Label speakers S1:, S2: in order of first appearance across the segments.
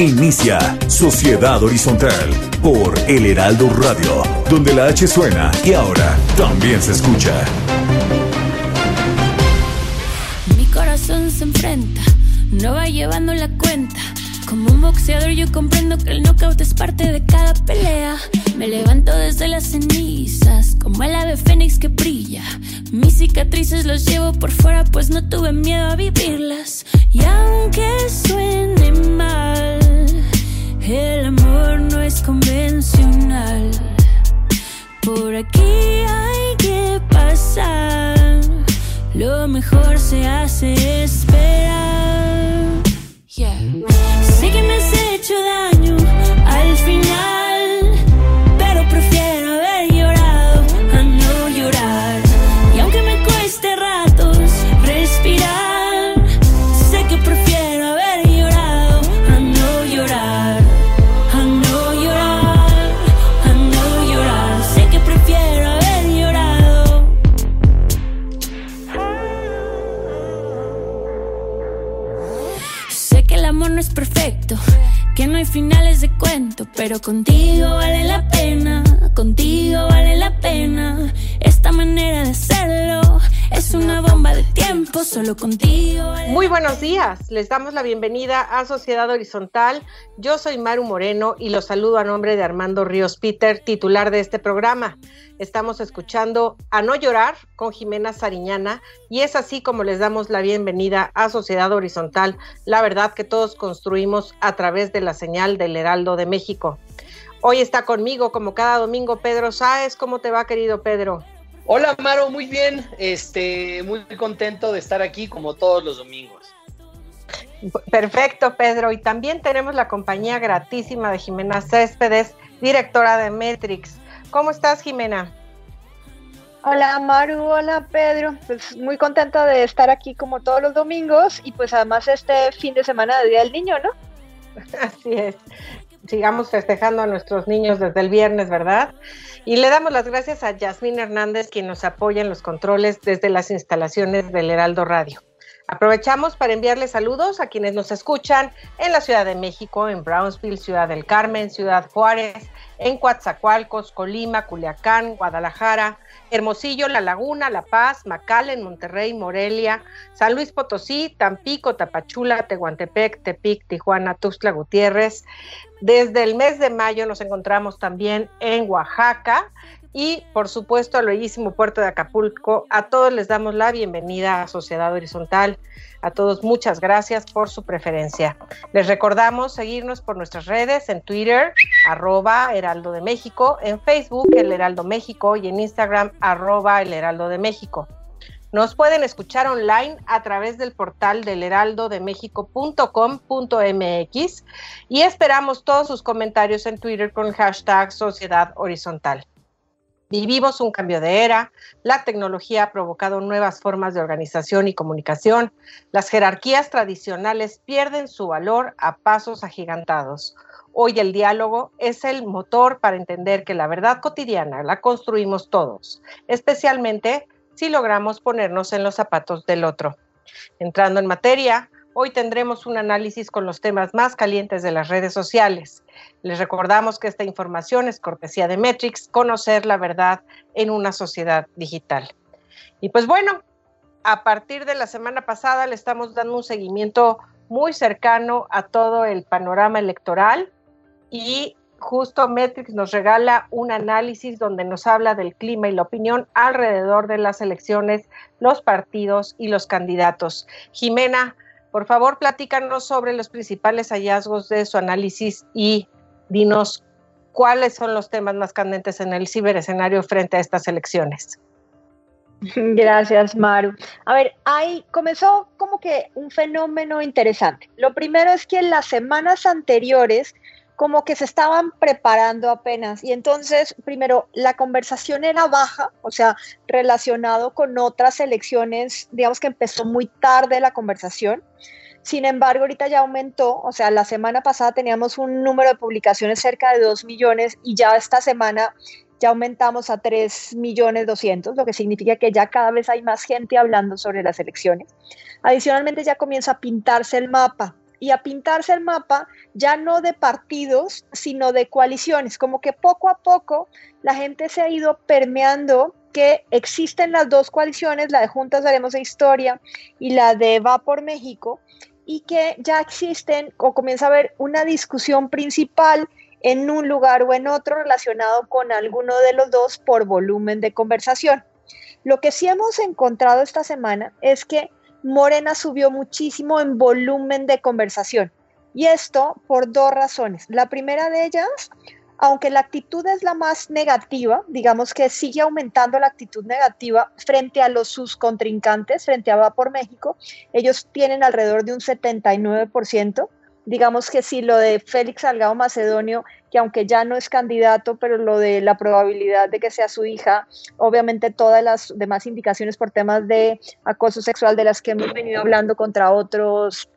S1: Inicia Sociedad Horizontal por El Heraldo Radio, donde la H suena y ahora también se escucha.
S2: Mi corazón se enfrenta, no va llevando la cuenta. Como un boxeador yo comprendo que el knockout es parte de cada pelea. Me levanto desde las cenizas, como el ave fénix que brilla. Mis cicatrices los llevo por fuera, pues no tuve miedo a vivirlas. Y aunque suene mal, el amor no es convencional. Por aquí hay que pasar, lo mejor se hace esperar. Sé que me has hecho daño al final, no es perfecto, que no hay finales de cuento, pero contigo vale la pena, contigo vale la pena. Esta manera de hacerlo una bomba de tiempo, solo contigo.
S3: Muy buenos días, les damos la bienvenida a Sociedad Horizontal. Yo soy Maru Moreno y los saludo a nombre de Armando Ríos Peter, titular de este programa. Estamos escuchando A No Llorar con Jimena Sariñana y es así como les damos la bienvenida a Sociedad Horizontal, la verdad que todos construimos a través de la señal del Heraldo de México. Hoy está conmigo, como cada domingo, Pedro Sáez. ¿Cómo te va, querido Pedro?
S4: Hola Maro, muy bien, este, muy contento de estar aquí como todos los domingos.
S3: Perfecto, Pedro. Y también tenemos la compañía gratísima de Jimena Céspedes, directora de Metrix. ¿Cómo estás, Jimena?
S5: Hola Maru, hola Pedro, pues muy contenta de estar aquí como todos los domingos y pues además este fin de semana de Día del Niño, ¿no?
S3: Así es. Sigamos festejando a nuestros niños desde el viernes, ¿verdad? Y le damos las gracias a Yasmín Hernández, quien nos apoya en los controles desde las instalaciones del Heraldo Radio. Aprovechamos para enviarle saludos a quienes nos escuchan en la Ciudad de México, en Brownsville, Ciudad del Carmen, Ciudad Juárez, en Coatzacoalcos, Colima, Culiacán, Guadalajara, Hermosillo, La Laguna, La Paz, McAllen, Monterrey, Morelia, San Luis Potosí, Tampico, Tapachula, Tehuantepec, Tepic, Tijuana, Tuxtla Gutiérrez. Desde el mes de mayo nos encontramos también en Oaxaca y por supuesto al bellísimo puerto de Acapulco. A todos les damos la bienvenida a Sociedad Horizontal. A todos muchas gracias por su preferencia. Les recordamos seguirnos por nuestras redes en Twitter, arroba Heraldo de México, en Facebook, El Heraldo México y en Instagram, arroba El Heraldo de México. Nos pueden escuchar online a través del portal del heraldodemexico.com.mx y esperamos todos sus comentarios en Twitter con hashtag Sociedad Horizontal. Vivimos un cambio de era, la tecnología ha provocado nuevas formas de organización y comunicación, las jerarquías tradicionales pierden su valor a pasos agigantados. Hoy el diálogo es el motor para entender que la verdad cotidiana la construimos todos, especialmente si logramos ponernos en los zapatos del otro. Entrando en materia, hoy tendremos un análisis con los temas más calientes de las redes sociales. Les recordamos que esta información es cortesía de Metrix, conocer la verdad en una sociedad digital. Y pues bueno, a partir de la semana pasada le estamos dando un seguimiento muy cercano a todo el panorama electoral y justo Metrix nos regala un análisis donde nos habla del clima y la opinión alrededor de las elecciones, los partidos y los candidatos. Jimena, por favor, platícanos sobre los principales hallazgos de su análisis y dinos cuáles son los temas más candentes en el ciberescenario frente a estas elecciones.
S5: Gracias, Maru. A ver, ahí comenzó como que un fenómeno interesante. Lo primero es que en las semanas anteriores como que se estaban preparando apenas. Y entonces, primero, la conversación era baja, o sea, relacionado con otras elecciones, digamos que empezó muy tarde la conversación. Sin embargo, ahorita ya aumentó, o sea, la semana pasada teníamos un número de publicaciones cerca de 2 millones y ya esta semana ya aumentamos a 3 millones 200, lo que significa que ya cada vez hay más gente hablando sobre las elecciones. Adicionalmente ya comienza a pintarse el mapa y a pintarse el mapa ya no de partidos, sino de coaliciones, como que poco a poco la gente se ha ido permeando que existen las dos coaliciones, la de Juntas Haremos de Historia y la de Va por México, y que ya existen o comienza a haber una discusión principal en un lugar o en otro relacionado con alguno de los dos por volumen de conversación. Lo que sí hemos encontrado esta semana es que Morena subió muchísimo en volumen de conversación. Y esto por dos razones. La primera de ellas, aunque la actitud es la más negativa, digamos que sigue aumentando la actitud negativa frente a los sus contrincantes, frente a Va por México, ellos tienen alrededor de un 79%. Digamos que si lo de Félix Salgado Macedonio que aunque ya no es candidato, pero lo de la probabilidad de que sea su hija, obviamente todas las demás indicaciones por temas de acoso sexual de las que hemos venido hablando contra otros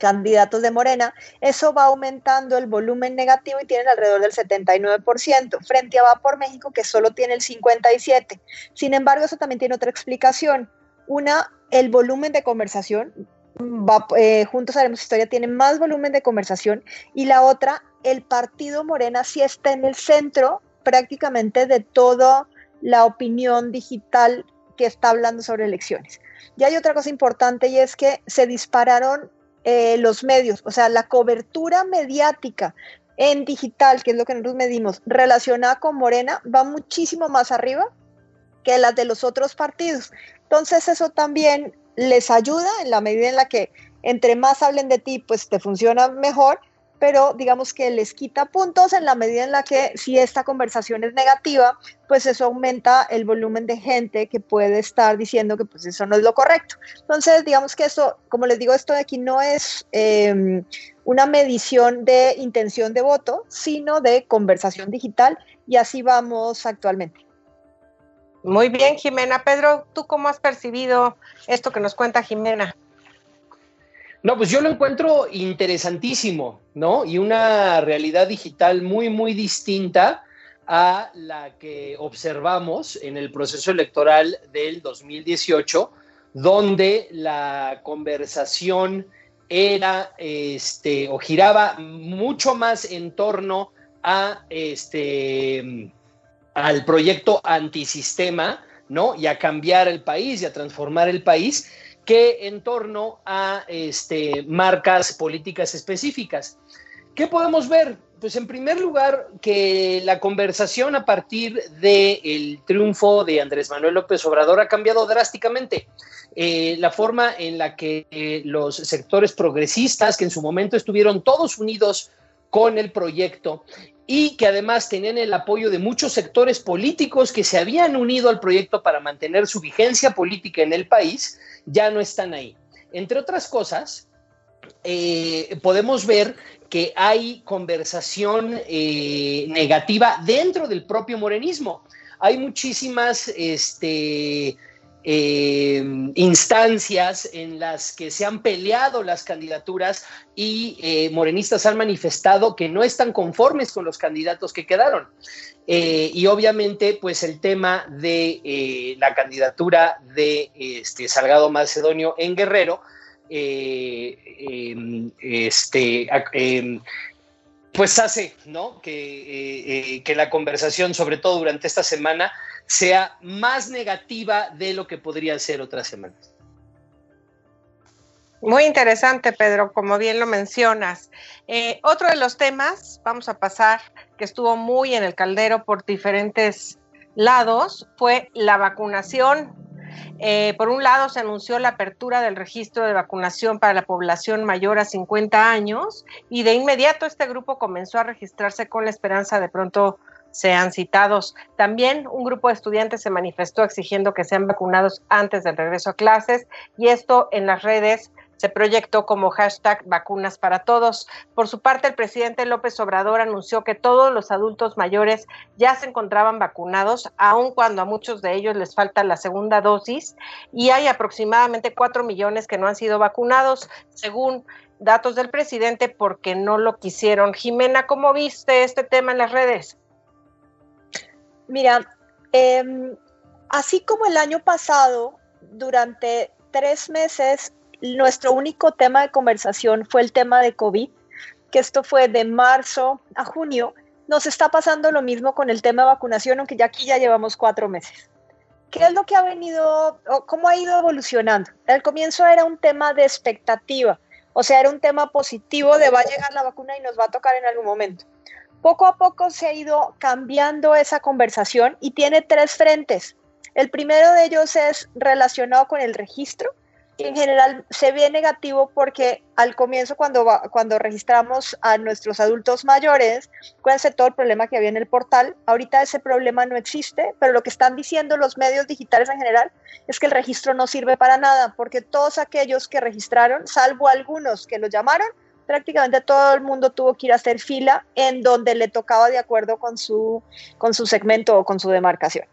S5: candidatos de Morena, eso va aumentando el volumen negativo y tienen alrededor del 79%, frente a Va por México, que solo tiene el 57%. Sin embargo, eso también tiene otra explicación. Una, el volumen de conversación, va, eh, Juntos Haremos Historia tiene más volumen de conversación, y la otra, el partido Morena sí está en el centro prácticamente de toda la opinión digital que está hablando sobre elecciones. Y hay otra cosa importante y es que se dispararon eh, los medios, o sea, la cobertura mediática en digital, que es lo que nosotros medimos, relacionada con Morena, va muchísimo más arriba que las de los otros partidos. Entonces eso también les ayuda en la medida en la que entre más hablen de ti, pues te funciona mejor pero digamos que les quita puntos en la medida en la que si esta conversación es negativa, pues eso aumenta el volumen de gente que puede estar diciendo que pues eso no es lo correcto. Entonces, digamos que eso, como les digo, esto de aquí no es em, una medición de intención de voto, sino de conversación digital y así vamos actualmente.
S3: Muy bien, Jimena. Pedro, ¿tú cómo has percibido esto que nos cuenta Jimena?
S4: No, pues yo lo encuentro interesantísimo, ¿no? Y una realidad digital muy, muy distinta a la que observamos en el proceso electoral del 2018, donde la conversación era, este, o giraba mucho más en torno a, este, al proyecto antisistema, ¿no? Y a cambiar el país y a transformar el país que en torno a este, marcas políticas específicas. ¿Qué podemos ver? Pues en primer lugar, que la conversación a partir del triunfo de Andrés Manuel López Obrador ha cambiado drásticamente. Eh, la forma en la que eh, los sectores progresistas, que en su momento estuvieron todos unidos con el proyecto y que además tenían el apoyo de muchos sectores políticos que se habían unido al proyecto para mantener su vigencia política en el país, ya no están ahí. Entre otras cosas, eh, podemos ver que hay conversación eh, negativa dentro del propio morenismo. Hay muchísimas este, eh, instancias en las que se han peleado las candidaturas y eh, morenistas han manifestado que no están conformes con los candidatos que quedaron. Eh, y obviamente, pues el tema de la candidatura de este, Salgado Macedonio en Guerrero, em, este, em, pues hace ¿no? que, que la conversación, sobre todo durante esta semana, sea más negativa de lo que podría ser otras semanas.
S3: Muy interesante, Pedro, como bien lo mencionas. Eh, otro de los temas, vamos a pasar, que estuvo muy en el caldero por diferentes lados, fue la vacunación. Eh, por un lado, se anunció la apertura del registro de vacunación para la población mayor a 50 años y de inmediato este grupo comenzó a registrarse con la esperanza de pronto sean citados. También un grupo de estudiantes se manifestó exigiendo que sean vacunados antes del regreso a clases y esto en las redes se proyectó como hashtag vacunas para todos. Por su parte, el presidente López Obrador anunció que todos los adultos mayores ya se encontraban vacunados, aun cuando a muchos de ellos les falta la segunda dosis, y hay aproximadamente cuatro millones que no han sido vacunados, según datos del presidente, porque no lo quisieron. Jimena, ¿cómo viste este tema en las redes?
S5: Mira, em, así como el año pasado, durante tres meses, nuestro único tema de conversación fue el tema de COVID, que esto fue de marzo a junio, nos está pasando lo mismo con el tema de vacunación, aunque ya aquí ya llevamos cuatro meses. ¿Qué es lo que ha venido, o cómo ha ido evolucionando? Al comienzo era un tema de expectativa, o sea, era un tema positivo de va a llegar la vacuna y nos va a tocar en algún momento. Poco a poco se ha ido cambiando esa conversación y tiene tres frentes. El primero de ellos es relacionado con el registro, en general se ve negativo porque al comienzo cuando, cuando registramos a nuestros adultos mayores, ser todo el problema que había en el portal. Ahorita ese problema no existe, pero lo que están diciendo los medios digitales en general es que el registro no sirve para nada, porque todos aquellos que registraron, salvo algunos que lo llamaron, prácticamente todo el mundo tuvo que ir a hacer fila en donde le tocaba de acuerdo con su, con su segmento o con su demarcación.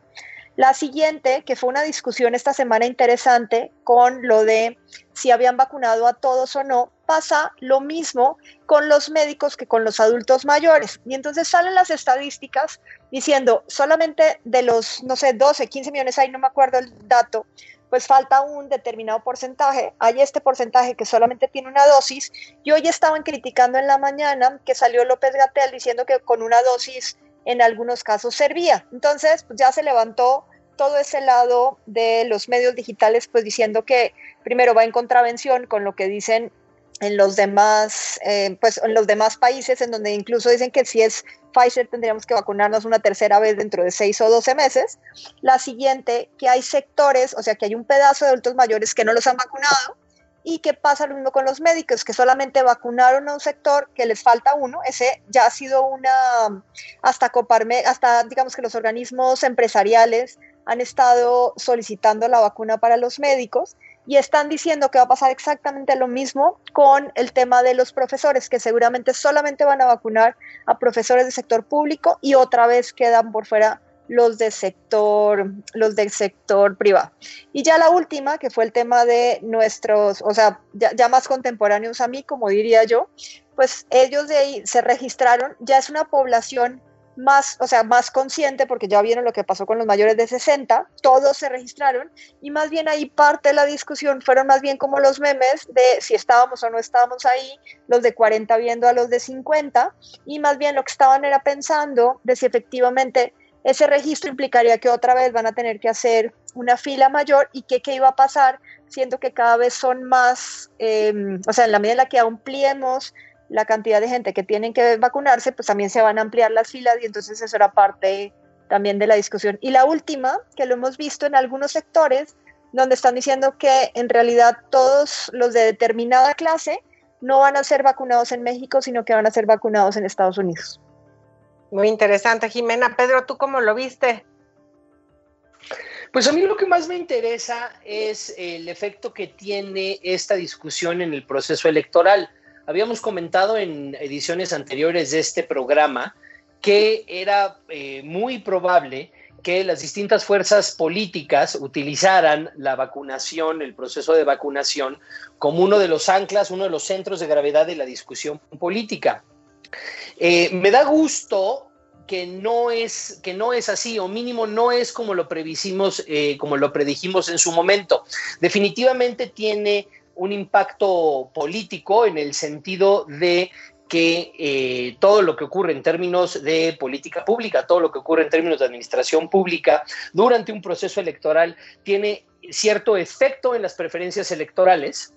S5: La siguiente, que fue una discusión esta semana interesante con lo de si habían vacunado a todos o no, pasa lo mismo con los médicos que con los adultos mayores. Y entonces salen las estadísticas diciendo solamente de los, no sé, 12, 15 millones, ahí no me acuerdo el dato, pues falta un determinado porcentaje. Hay este porcentaje que solamente tiene una dosis y hoy estaban criticando en la mañana que salió López Gatel diciendo que con una dosis en algunos casos servía. Entonces, pues ya se levantó todo ese lado de los medios digitales, pues diciendo que primero va en contravención con lo que dicen en los demás, eh, pues en los demás países, en donde incluso dicen que si es Pfizer tendríamos que vacunarnos una tercera vez dentro de seis o doce meses. La siguiente, que hay sectores, o sea, que hay un pedazo de adultos mayores que no los han vacunado y que pasa lo mismo con los médicos, que solamente vacunaron a un sector, que les falta uno, ese ya ha sido una, hasta Coparme, hasta digamos que los organismos empresariales han estado solicitando la vacuna para los médicos y están diciendo que va a pasar exactamente lo mismo con el tema de los profesores, que seguramente solamente van a vacunar a profesores del sector público y otra vez quedan por fuera los del sector, los del sector privado. Y ya la última, que fue el tema de nuestros, o sea, ya, ya, más contemporáneos a mí, como diría yo, pues ellos de ahí se registraron, ya es una población más, o sea, más consciente, porque ya vieron lo que pasó con los mayores de 60, todos se registraron, y más bien ahí parte de la discusión fueron más bien como los memes de si estábamos o no estábamos ahí, los de 40 viendo a los de 50, y más bien lo que estaban era pensando de si efectivamente ese registro implicaría que otra vez van a tener que hacer una fila mayor y que qué iba a pasar, siendo que cada vez son más, em, o sea, en la medida en la que ampliemos la cantidad de gente que tienen que vacunarse, pues también se van a ampliar las filas y entonces eso era parte también de la discusión. Y la última, que lo hemos visto en algunos sectores, donde están diciendo que en realidad todos los de determinada clase no van a ser vacunados en México, sino que van a ser vacunados en Estados Unidos.
S3: Muy interesante, Jimena. Pedro, ¿tú cómo lo viste?
S4: Pues a mí lo que más me interesa es el efecto que tiene esta discusión en el proceso electoral. Habíamos comentado en ediciones anteriores de este programa que era eh, muy probable que las distintas fuerzas políticas utilizaran la vacunación, el proceso de vacunación, como uno de los anclas, uno de los centros de gravedad de la discusión política. Eh, me da gusto que no es que no es así o mínimo no es como lo previsimos eh, como lo predijimos en su momento definitivamente tiene un impacto político en el sentido de que eh, todo lo que ocurre en términos de política pública, todo lo que ocurre en términos de administración pública durante un proceso electoral tiene cierto efecto en las preferencias electorales.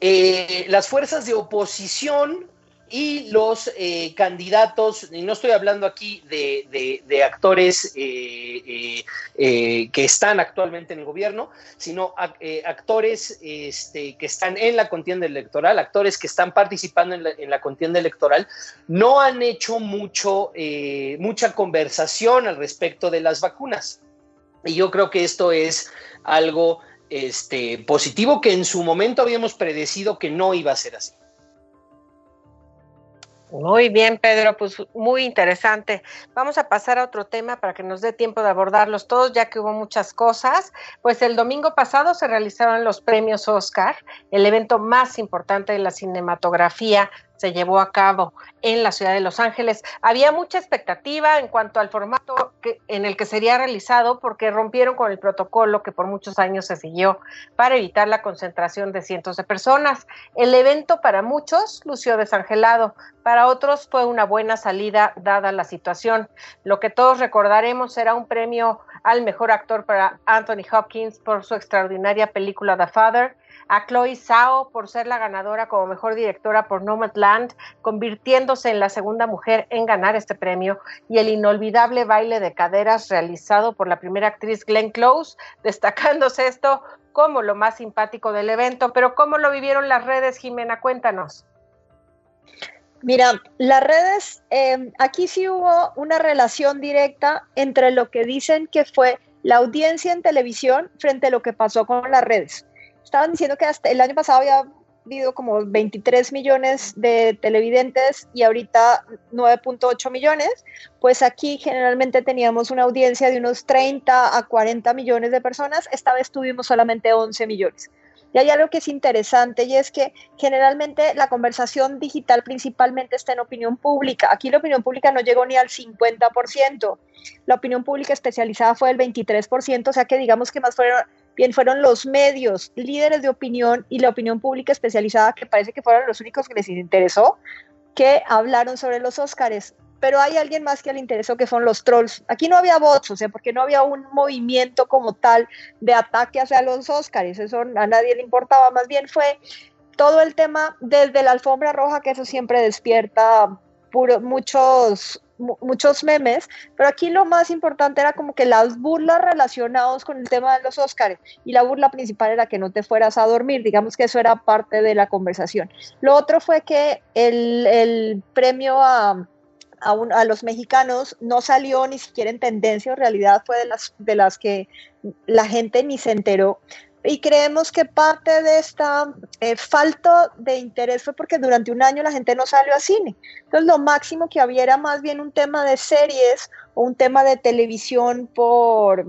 S4: Eh, las fuerzas de oposición y los eh, candidatos, y no estoy hablando aquí de, actores eh, eh, que están actualmente en el gobierno, sino actores este, que están en la contienda electoral, actores que están participando en la, en la contienda electoral, no han hecho mucho, mucha conversación al respecto de las vacunas. Y yo creo que esto es algo este, positivo que en su momento habíamos predecido que no iba a ser así.
S3: Muy bien, Pedro, pues muy interesante. Vamos a pasar a otro tema para que nos dé tiempo de abordarlos todos, ya que hubo muchas cosas. Pues el domingo pasado se realizaron los premios Oscar, el evento más importante de la cinematografía se llevó a cabo en la ciudad de Los Ángeles. Había mucha expectativa en cuanto al formato en el que sería realizado porque rompieron con el protocolo que por muchos años se siguió para evitar la concentración de cientos de personas. El evento para muchos lució desangelado, para otros fue una buena salida dada la situación. Lo que todos recordaremos será un premio al mejor actor para Anthony Hopkins por su extraordinaria película The Father a Chloe Zhao por ser la ganadora como mejor directora por Nomadland, convirtiéndose en la segunda mujer en ganar este premio, y el inolvidable baile de caderas realizado por la primera actriz Glenn Close, destacándose esto como lo más simpático del evento. Pero ¿cómo lo vivieron las redes, Jimena? Cuéntanos.
S5: Mira, las redes, eh, aquí sí hubo una relación directa entre lo que dicen que fue la audiencia en televisión frente a lo que pasó con las redes estaban diciendo que hasta el año pasado había habido como 23 millones de televidentes y ahorita 9.8 millones, pues aquí generalmente teníamos una audiencia de unos 30 a 40 millones de personas, esta vez tuvimos solamente 11 millones. Y hay algo que es interesante y es que generalmente la conversación digital principalmente está en opinión pública. Aquí la opinión pública no llegó ni al 50%. La opinión pública especializada fue el 23%, o sea que digamos que más fueron bien fueron los medios, líderes de opinión y la opinión pública especializada, que parece que fueron los únicos que les interesó, que hablaron sobre los Óscares. Pero hay alguien más que le interesó, que son los trolls. Aquí no había votos, o sea, porque no había un movimiento como tal de ataque hacia los Óscares. Eso a nadie le importaba. Más bien fue todo el tema desde la alfombra roja, que eso siempre despierta muchos muchos memes, pero aquí lo más importante era como que las burlas relacionadas con el tema de los Óscares y la burla principal era que no te fueras a dormir, digamos que eso era parte de la conversación. Lo otro fue que el, premio a, a, los mexicanos no salió ni siquiera en tendencia, en realidad fue de las, de las que la gente ni se enteró, y creemos que parte de esta eh, falta de interés fue porque durante un año la gente no salió a cine. Entonces lo máximo que había era más bien un tema de series o un tema de televisión por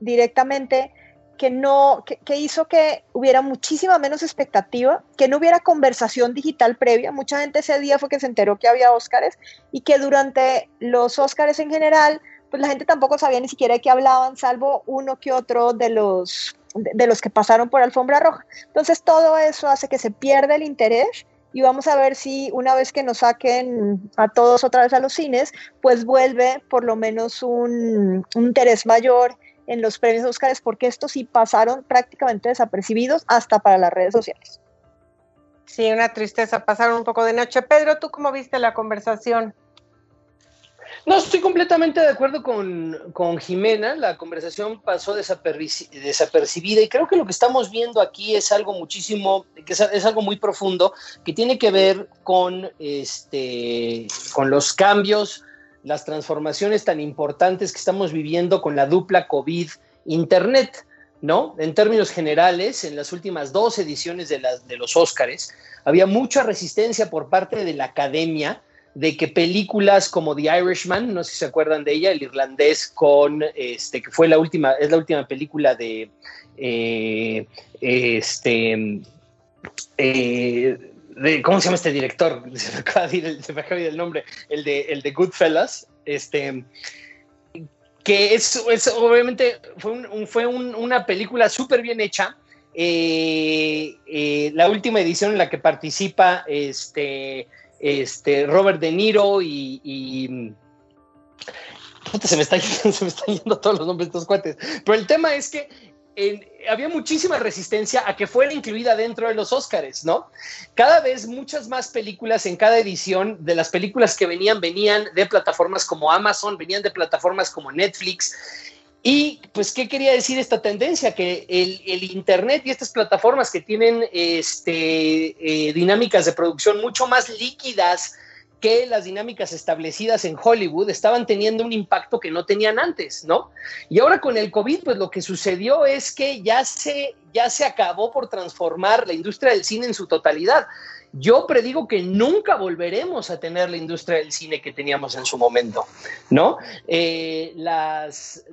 S5: directamente que no que, que, hizo que hubiera muchísima menos expectativa, que no hubiera conversación digital previa. Mucha gente ese día fue que se enteró que había Óscares y que durante los Óscares en general, pues la gente tampoco sabía ni siquiera de qué hablaban, salvo uno que otro de los de, los que pasaron por alfombra roja. Entonces todo eso hace que se pierda el interés y vamos a ver si una vez que nos saquen a todos otra vez a los cines, pues vuelve por lo menos un, interés mayor en los premios Óscares, porque estos sí pasaron prácticamente desapercibidos hasta para las redes sociales.
S3: Sí, una tristeza, pasaron un poco de noche. Pedro, ¿tú cómo viste la conversación?
S4: No, estoy completamente de acuerdo con, Jimena. La conversación pasó desapercibida y creo que lo que estamos viendo aquí es algo muchísimo, que es, algo muy profundo, que tiene que ver con, este, con los cambios, las transformaciones tan importantes que estamos viviendo con la dupla COVID-Internet. ¿no? En términos generales, en las últimas dos ediciones de, las, de los Óscares, había mucha resistencia por parte de la academia de que películas como The Irishman, no sé si se acuerdan de ella, el irlandés con, este, que fue la última, es la última película de, eh, este, eh, de, ¿cómo se llama este director? Se me acaba de ir el, el nombre, el de, el de Goodfellas, este, que es, obviamente fue, fue una película súper bien hecha, eh, la última edición en la que participa este este, Robert De Niro y, se, me están yendo todos los nombres de estos cuates. Pero el tema es que había muchísima resistencia a que fuera incluida dentro de los Óscares, ¿no? Cada vez muchas más películas en cada edición de las películas que venían, venían de plataformas como Amazon, venían de plataformas como Netflix. Y pues, ¿qué quería decir esta tendencia? Que el, Internet y estas plataformas que tienen este, eh, dinámicas de producción mucho más líquidas que las dinámicas establecidas en Hollywood estaban teniendo un impacto que no tenían antes, ¿no? Y ahora con el COVID, pues lo que sucedió es que ya se, ya se acabó por transformar la industria del cine en su totalidad. Yo predigo que nunca volveremos a tener la industria del cine que teníamos en su momento, ¿no? Eh, las,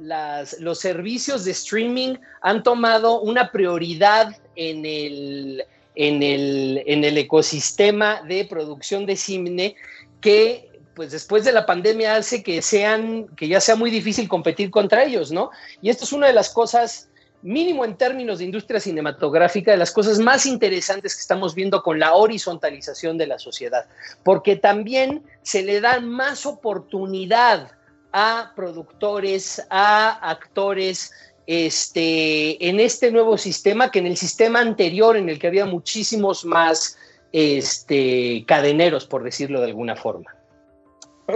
S4: los servicios de streaming han tomado una prioridad en el, en el, en el ecosistema de producción de cine que pues después de la pandemia hace que sean, que ya sea muy difícil competir contra ellos, ¿no? Y esto es una de las cosas, mínimo en términos de industria cinematográfica, de las cosas más interesantes que estamos viendo con la horizontalización de la sociedad, porque también se le da más oportunidad a productores, a actores, este, en este nuevo sistema que en el sistema anterior, en el que había muchísimos más este, cadeneros, por decirlo de alguna forma.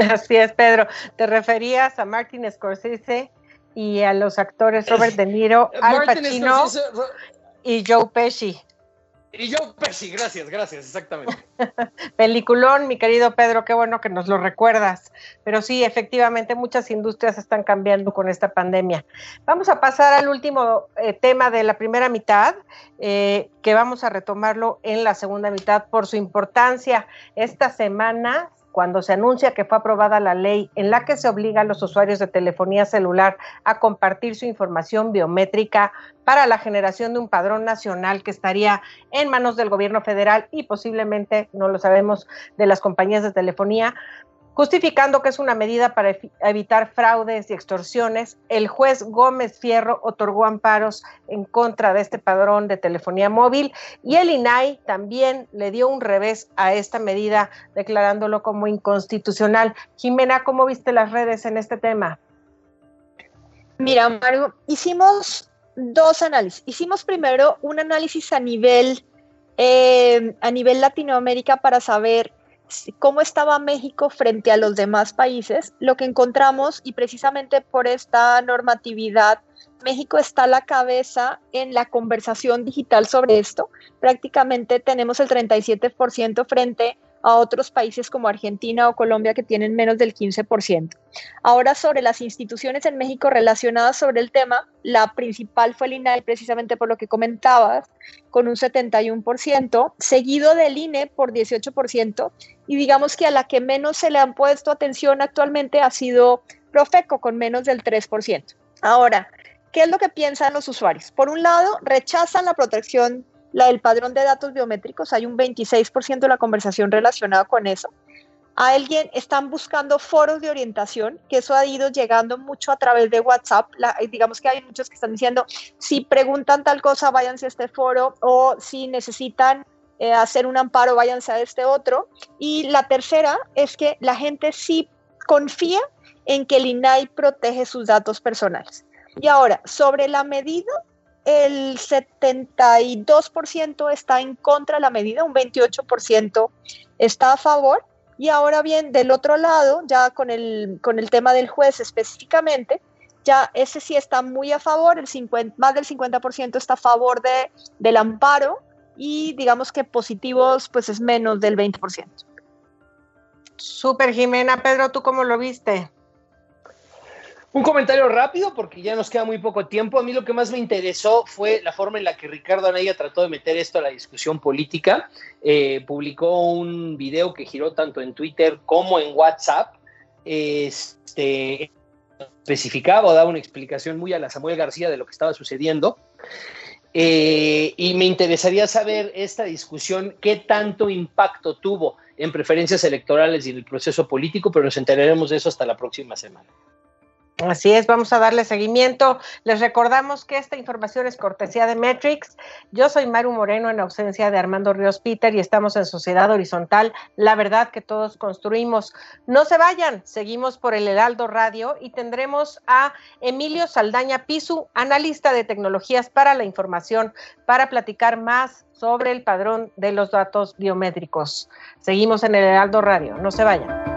S3: Así es, Pedro. Te referías a Martin Scorsese y a los actores Robert De Niro, Al Pacino y Joe Pesci.
S4: Y yo, Pesci, gracias, gracias, exactamente.
S3: Peliculón, mi querido Pedro, qué bueno que nos lo recuerdas. Pero sí, efectivamente, muchas industrias están cambiando con esta pandemia. Vamos a pasar al último eh, tema de la primera mitad, eh, que vamos a retomarlo en la segunda mitad por su importancia. Esta semana cuando se anuncia que fue aprobada la ley en la que se obliga a los usuarios de telefonía celular a compartir su información biométrica para la generación de un padrón nacional que estaría en manos del gobierno federal y posiblemente, no lo sabemos, de las compañías de telefonía, Justificando que es una medida para evitar fraudes y extorsiones, el juez Gómez Fierro otorgó amparos en contra de este padrón de telefonía móvil y el INAI también le dio un revés a esta medida, declarándolo como inconstitucional. Jimena, ¿cómo viste las redes en este tema?
S5: Mira, Mario, hicimos dos análisis. Hicimos primero un análisis a nivel, eh, a nivel Latinoamérica para saber cómo estaba México frente a los demás países, lo que encontramos, y precisamente por esta normatividad, México está a la cabeza en la conversación digital sobre esto. Prácticamente tenemos el 37% frente a otros países como Argentina o Colombia que tienen menos del 15%. Ahora sobre las instituciones en México relacionadas sobre el tema, la principal fue el INAI precisamente por lo que comentabas, con un 71%, seguido del INE por 18% y digamos que a la que menos se le han puesto atención actualmente ha sido Profeco con menos del 3%. Ahora, ¿qué es lo que piensan los usuarios? Por un lado, rechazan la protección la del padrón de datos biométricos, hay un 26% de la conversación relacionada con eso. A alguien están buscando foros de orientación, que eso ha ido llegando mucho a través de WhatsApp. digamos que hay muchos que están diciendo, si preguntan tal cosa, váyanse a este foro, o si necesitan eh, hacer un amparo, váyanse a este otro. Y la tercera es que la gente sí confía en que el INAI protege sus datos personales. Y ahora, sobre la medida, el 72% está en contra de la medida, un 28% está a favor. Y ahora bien, del otro lado, ya con el, con el tema del juez específicamente, ya ese sí está muy a favor, el 50, más del 50% está a favor de, del amparo y digamos que positivos pues es menos del 20%.
S3: Súper, Jimena. Pedro, ¿tú cómo lo viste?
S4: Un comentario rápido porque ya nos queda muy poco tiempo. A mí lo que más me interesó fue la forma en la que Ricardo Anaya trató de meter esto a la discusión política. Eh, publicó un video que giró tanto en Twitter como en WhatsApp. Este, especificaba o daba una explicación muy a la Samuel García de lo que estaba sucediendo. Eh, y me interesaría saber esta discusión, qué tanto impacto tuvo en preferencias electorales y en el proceso político, pero nos enteraremos de eso hasta la próxima semana.
S3: Así es, vamos a darle seguimiento. Les recordamos que esta información es cortesía de Metrix. Yo soy Maru Moreno en ausencia de Armando Ríos Peter y estamos en Sociedad Horizontal, la verdad que todos construimos. No se vayan, seguimos por el Heraldo Radio y tendremos a Emilio Saldaña Pisu, analista de tecnologías para la información, para platicar más sobre el padrón de los datos biométricos. Seguimos en el Heraldo Radio, no se vayan.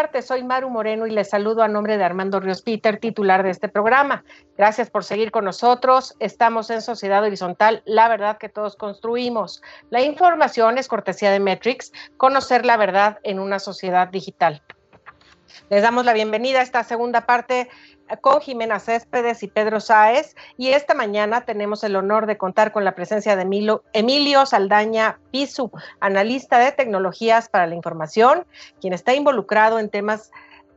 S3: Parte. Soy Maru Moreno y les saludo a nombre de Armando Ríos Peter, titular de este programa. Gracias por seguir con nosotros. Estamos en Sociedad Horizontal, la verdad que todos construimos. La información es cortesía de Metrix, conocer la verdad en una sociedad digital. Les damos la bienvenida a esta segunda parte con Jimena Céspedes y Pedro Sáez. Y esta mañana tenemos el honor de contar con la presencia de Emilio, Saldaña Pisu, analista de tecnologías para la información, quien está involucrado en temas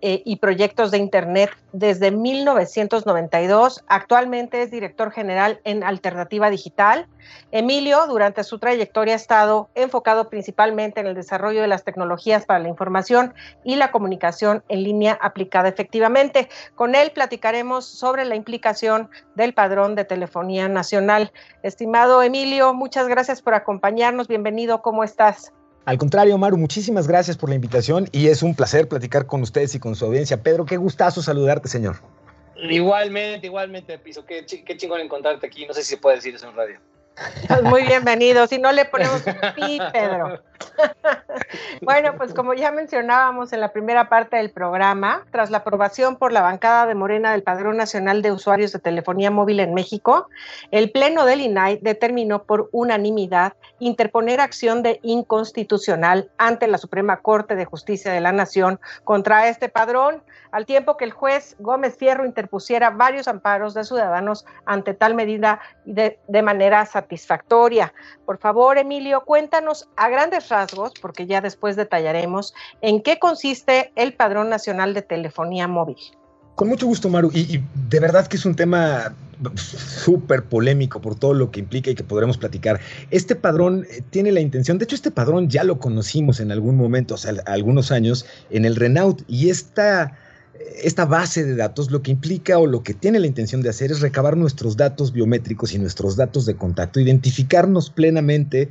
S3: eh, y proyectos de Internet desde 1992. Actualmente es director general en Alternativa Digital. Emilio, durante su trayectoria, ha estado enfocado principalmente en el desarrollo de las tecnologías para la información y la comunicación en línea aplicada efectivamente. Con él platicaremos sobre la implicación del padrón de telefonía nacional. Estimado Emilio, muchas gracias por acompañarnos. Bienvenido, ¿cómo estás?
S6: Al contrario, Maru, muchísimas gracias por la invitación y es un placer platicar con ustedes y con su audiencia. Pedro, qué gustazo saludarte, señor.
S4: Igualmente, igualmente, Piso. Qué, qué chingón encontrarte aquí. No sé si se puede decir eso en radio.
S3: Muy bienvenido. Si no le ponemos pi, Pedro. bueno, pues como ya mencionábamos en la primera parte del programa, tras la aprobación por la bancada de Morena del Padrón Nacional de Usuarios de Telefonía Móvil en México, el Pleno del INAI determinó por unanimidad interponer acción de inconstitucional ante la Suprema Corte de Justicia de la Nación contra este padrón, al tiempo que el juez Gómez Fierro interpusiera varios amparos de ciudadanos ante tal medida de, de manera satisfactoria. Por favor, Emilio, cuéntanos a grandes rasgos, porque ya después detallaremos, en qué consiste el Padrón Nacional de Telefonía Móvil.
S6: Con mucho gusto, Maru. Y, de verdad que es un tema súper polémico por todo lo que implica y que podremos platicar. Este padrón eh, tiene la intención, de hecho este padrón ya lo conocimos en algún momento, o algunos años, en el Renault. Y esta esta base de datos lo que implica o lo que tiene la intención de hacer es recabar nuestros datos biométricos y nuestros datos de contacto, identificarnos plenamente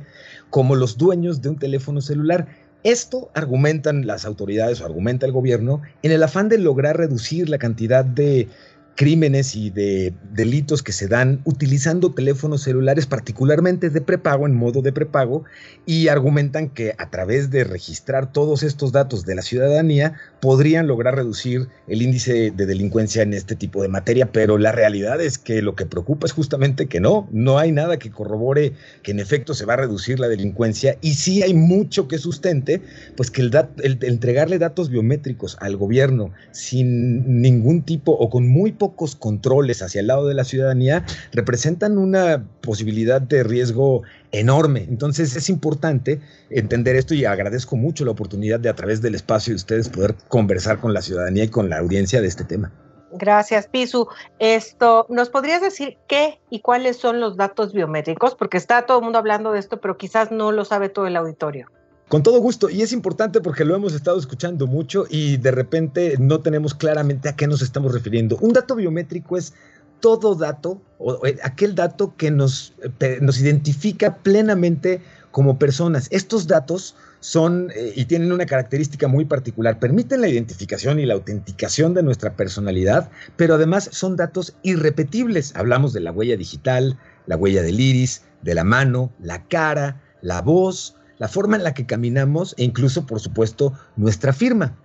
S6: como los dueños de un teléfono celular. Esto argumentan las autoridades o argumenta el gobierno en el afán de lograr reducir la cantidad de crímenes y de delitos que se dan utilizando teléfonos celulares, particularmente de prepago, en modo de prepago, y argumentan que a través de registrar todos estos datos de la ciudadanía podrían lograr reducir el índice de delincuencia en este tipo de materia, pero la realidad es que lo que preocupa es justamente que no, no hay nada que corrobore que en efecto se va a reducir la delincuencia y sí hay mucho que sustente, pues que el, entregarle datos biométricos al gobierno sin ningún tipo o con muy pocos controles hacia el lado de la ciudadanía representan una posibilidad de riesgo enorme. Entonces es importante entender esto y agradezco mucho la oportunidad de a través del espacio de ustedes poder conversar con la ciudadanía y con la audiencia de este tema.
S3: Gracias, Pisu. Esto, ¿nos podrías decir qué y cuáles son los datos biométricos? Porque está todo el mundo hablando de esto, pero quizás no lo sabe todo el auditorio.
S6: Con todo gusto, y es importante porque lo hemos estado escuchando mucho y de repente no tenemos claramente a qué nos estamos refiriendo. Un dato biométrico es todo dato, o aquel dato que nos, nos identifica plenamente como personas. Estos datos son eh, y tienen una característica muy particular, permiten la identificación y la autenticación de nuestra personalidad, pero además son datos irrepetibles. Hablamos de la huella digital, la huella del iris, de la mano, la cara, la voz, la forma en la que caminamos e incluso, por supuesto, nuestra firma.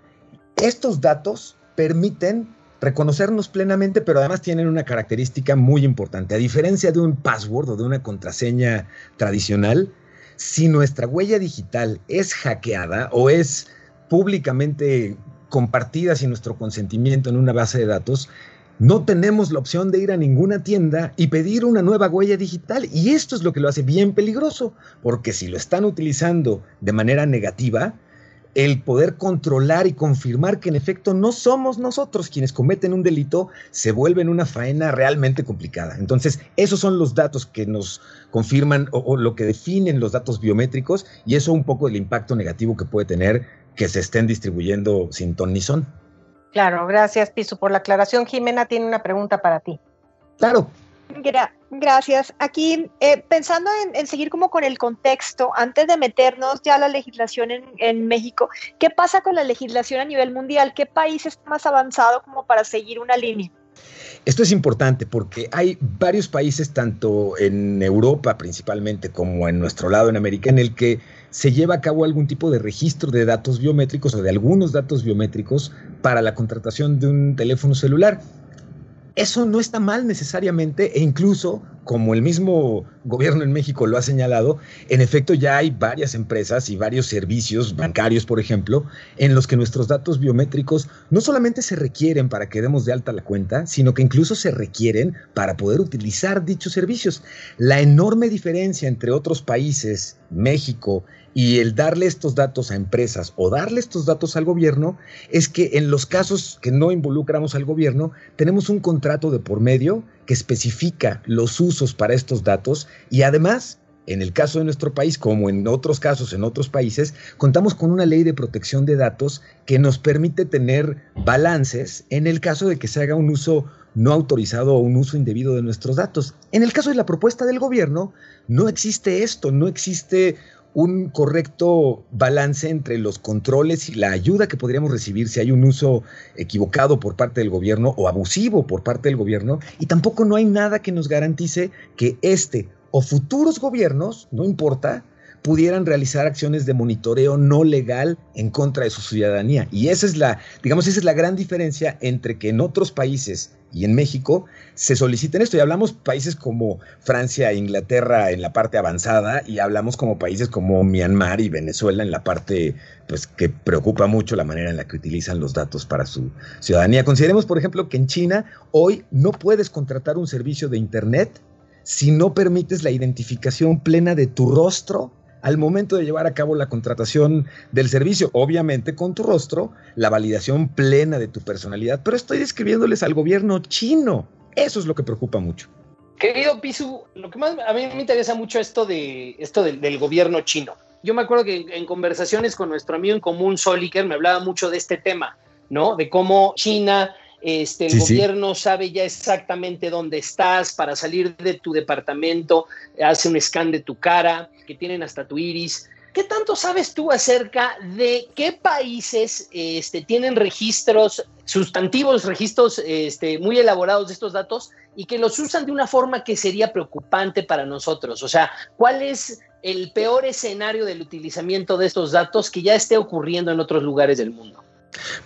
S6: Estos datos permiten reconocernos plenamente, pero además tienen una característica muy importante. A diferencia de un password o de una contraseña tradicional, si nuestra huella digital es hackeada o es públicamente compartida sin nuestro consentimiento en una base de datos, no tenemos la opción de ir a ninguna tienda y pedir una nueva huella digital. Y esto es lo que lo hace bien peligroso, porque si lo están utilizando de manera negativa, el poder controlar y confirmar que en efecto no somos nosotros quienes cometen un delito se vuelve en una faena realmente complicada. Entonces, esos son los datos que nos confirman o, lo que definen los datos biométricos y eso un poco el impacto negativo que puede tener que se estén distribuyendo sin ton ni son.
S3: Claro, gracias Piso por la aclaración. Jimena tiene una pregunta para ti.
S6: Claro.
S5: gracias. Aquí, eh, pensando en, seguir como con el contexto, antes de meternos ya a la legislación en, en, México, ¿qué pasa con la legislación a nivel mundial? ¿Qué país está más avanzado como para seguir una línea?
S6: Esto es importante porque hay varios países, tanto en Europa principalmente como en nuestro lado en América, en el que se lleva a cabo algún tipo de registro de datos biométricos o de algunos datos biométricos para la contratación de un teléfono celular. Eso no está mal necesariamente e incluso, como el mismo gobierno en México lo ha señalado, en efecto ya hay varias empresas y varios servicios bancarios, por ejemplo, en los que nuestros datos biométricos no solamente se requieren para que demos de alta la cuenta, sino que incluso se requieren para poder utilizar dichos servicios. La enorme diferencia entre otros países, México y el darle estos datos a empresas o darle estos datos al gobierno es que en los casos que no involucramos al gobierno, tenemos un contrato de por medio que especifica los usos para estos datos y además en el caso de nuestro país, como en otros casos en otros países, contamos con una ley de protección de datos que nos permite tener balances en el caso de que se haga un uso no autorizado o un uso indebido de nuestros datos. En el caso de la propuesta del gobierno, no existe esto, no existe un correcto balance entre los controles y la ayuda que podríamos recibir si hay un uso equivocado por parte del gobierno o abusivo por parte del gobierno. Y tampoco no hay nada que nos garantice que este o futuros gobiernos, no importa, pudieran realizar acciones de monitoreo no legal en contra de su ciudadanía. Y esa es la, digamos, esa es la gran diferencia entre que en otros países y en México se soliciten esto. Y hablamos países como Francia e Inglaterra en la parte avanzada y hablamos como países como Myanmar y Venezuela en la parte pues que preocupa mucho la manera en la que utilizan los datos para su ciudadanía. Consideremos, por ejemplo, que en China hoy no puedes contratar un servicio de internet si no permites la identificación plena de tu rostro al momento de llevar a cabo la contratación del servicio, obviamente con tu rostro, la validación plena de tu personalidad, pero estoy describiéndoles al gobierno chino. Eso es lo que preocupa mucho.
S4: Querido Pisu, lo que más a mí me interesa mucho esto de esto del, gobierno chino. Yo me acuerdo que en conversaciones con nuestro amigo en común Soliker me hablaba mucho de este tema, ¿no? De cómo China este, el gobierno sabe ya exactamente dónde estás para salir de tu departamento, hace un scan de tu cara, que tienen hasta tu iris. ¿Qué tanto sabes tú acerca de qué países este, tienen registros, sustantivos, registros este, muy elaborados de estos datos y que los usan de una forma que sería preocupante para nosotros? O sea, ¿cuál es el peor escenario del utilizamiento de estos datos que ya esté ocurriendo en otros lugares del mundo?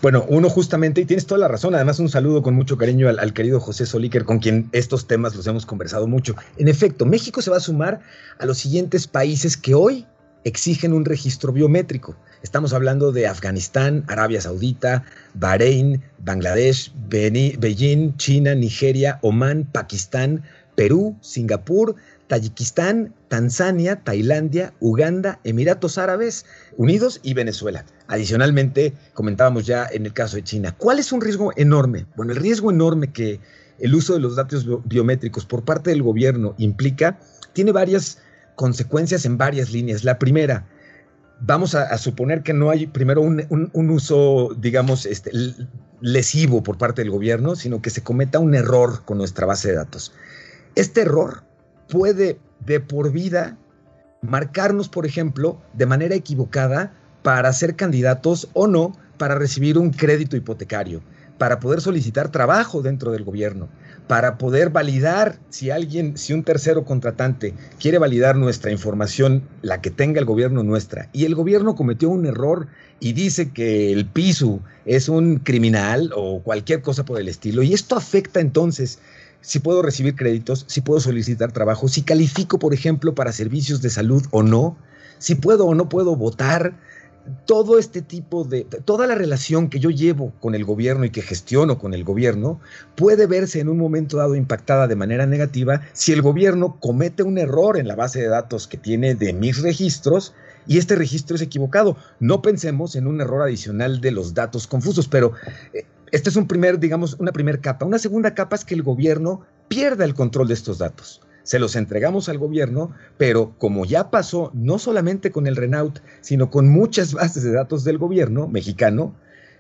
S6: Bueno, uno justamente, y tienes toda la razón, además un saludo con mucho cariño al, querido José Solíker, con quien estos temas los hemos conversado mucho. En efecto, México se va a sumar a los siguientes países que hoy exigen un registro biométrico. Estamos hablando de Afganistán, Arabia Saudita, Bahrein, Bangladesh, Beijing, China, Nigeria, Omán, Pakistán, Perú, Singapur, Tayikistán, Tanzania, Tailandia, Uganda, Emiratos Árabes Unidos y Venezuela. Adicionalmente, comentábamos ya en el caso de China, ¿cuál es un riesgo enorme? Bueno, el riesgo enorme que el uso de los datos biométricos por parte del gobierno implica tiene varias consecuencias en varias líneas. La primera, vamos a, suponer que no hay primero un, uso, digamos, este, lesivo por parte del gobierno, sino que se cometa un error con nuestra base de datos. Este error puede de por vida marcarnos, por ejemplo, de manera equivocada para ser candidatos o no para recibir un crédito hipotecario, para poder solicitar trabajo dentro del gobierno, para poder validar si alguien, si un tercero contratante quiere validar nuestra información, la que tenga el gobierno nuestra, y el gobierno cometió un error y dice que el piso es un criminal o cualquier cosa por el estilo, y esto afecta entonces si puedo recibir créditos, si puedo solicitar trabajo, si califico, por ejemplo, para servicios de salud o no, si puedo o no puedo votar, todo este tipo de, toda la relación que yo llevo con el gobierno y que gestiono con el gobierno puede verse en un momento dado impactada de manera negativa si el gobierno comete un error en la base de datos que tiene de mis registros y este registro es equivocado. No pensemos en un error adicional de los datos confusos, pero eh, este es un primer, digamos, una primera capa. Una segunda capa es que el gobierno pierda el control de estos datos. Se los entregamos al gobierno, pero como ya pasó no solamente con el Renault, sino con muchas bases de datos del gobierno mexicano,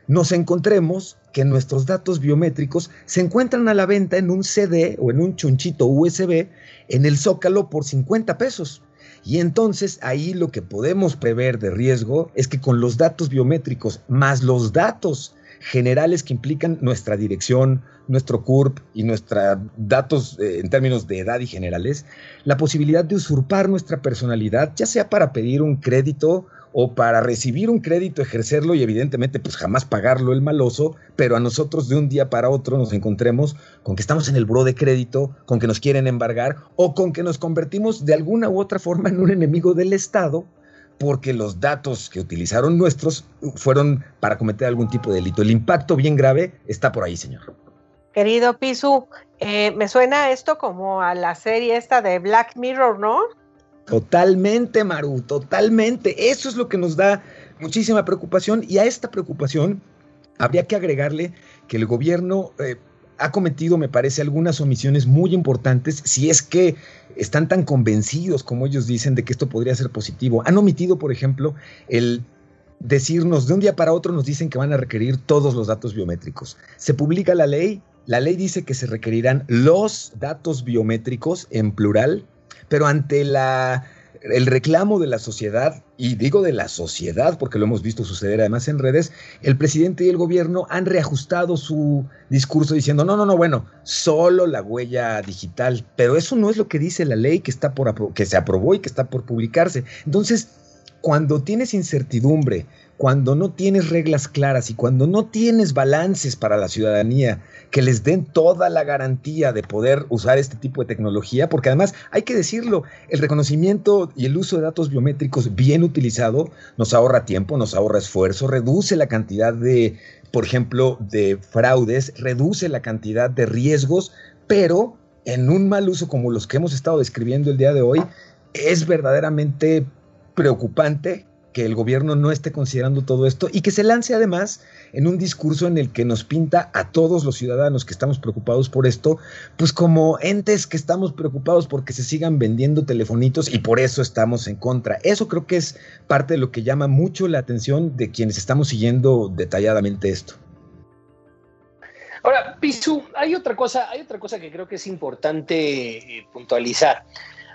S6: nos encontremos que nuestros datos biométricos se encuentran a la venta en un CD o en un chunchito USB en el Zócalo por 50 pesos. Y entonces ahí lo que podemos prever de riesgo es que con los datos biométricos más los datos generales que implican nuestra dirección, nuestro CURP y nuestros datos eh, en términos de edad y generales, la posibilidad de usurpar nuestra personalidad, ya sea para pedir un crédito o para recibir un crédito, ejercerlo y evidentemente pues jamás pagarlo el maloso, pero a nosotros de un día para otro nos encontremos con que estamos en el buro de crédito, con que nos quieren embargar o con que nos convertimos de alguna u otra forma en un enemigo del Estado porque los datos que utilizaron nuestros fueron para cometer algún tipo de delito. El impacto bien grave está por ahí, señor.
S3: Querido Pisu, eh, me suena esto como a la serie esta de Black Mirror, ¿no?
S6: Totalmente, Maru, totalmente. Eso es lo que nos da muchísima preocupación y a esta preocupación habría que agregarle que el gobierno eh, ha cometido, me parece, algunas omisiones muy importantes si es que están tan convencidos como ellos dicen de que esto podría ser positivo. Han omitido, por ejemplo, el decirnos de un día para otro nos dicen que van a requerir todos los datos biométricos. Se publica la ley, la ley dice que se requerirán los datos biométricos en plural pero ante la, el reclamo de la sociedad, y digo de la sociedad porque lo hemos visto suceder además en redes, el presidente y el gobierno han reajustado su discurso diciendo, no, no, no, bueno, solo la huella digital, pero eso no es lo que dice la ley que, está por, que se aprobó y que está por publicarse. Entonces, cuando tienes incertidumbre, cuando no tienes reglas claras y cuando no tienes balances para la ciudadanía que les den toda la garantía de poder usar este tipo de tecnología, porque además hay que decirlo, el reconocimiento y el uso de datos biométricos bien utilizado nos ahorra tiempo, nos ahorra esfuerzo, reduce la cantidad de, por ejemplo, de fraudes, reduce la cantidad de riesgos, pero en un mal uso como los que hemos estado describiendo el día de hoy, es verdaderamente preocupante que el gobierno no esté considerando todo esto y que se lance además en un discurso en el que nos pinta a todos los ciudadanos que estamos preocupados por esto, pues como entes que estamos preocupados porque se sigan vendiendo telefonitos y por eso estamos en contra. Eso creo que es parte de lo que llama mucho la atención de quienes estamos siguiendo detalladamente esto.
S4: Ahora, Pisu, hay otra cosa, hay otra cosa que creo que es importante eh, puntualizar.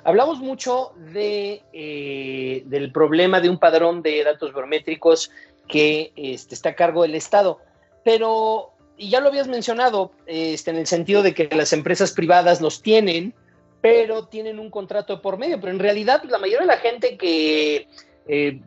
S4: Hablamos mucho de, eh, del problema de un padrón de datos biométricos que este, está a cargo del Estado, pero, y ya lo habías mencionado, este, en el sentido de que las empresas privadas los tienen, pero tienen un contrato por medio, pero en realidad la mayoría de la gente que... Eh,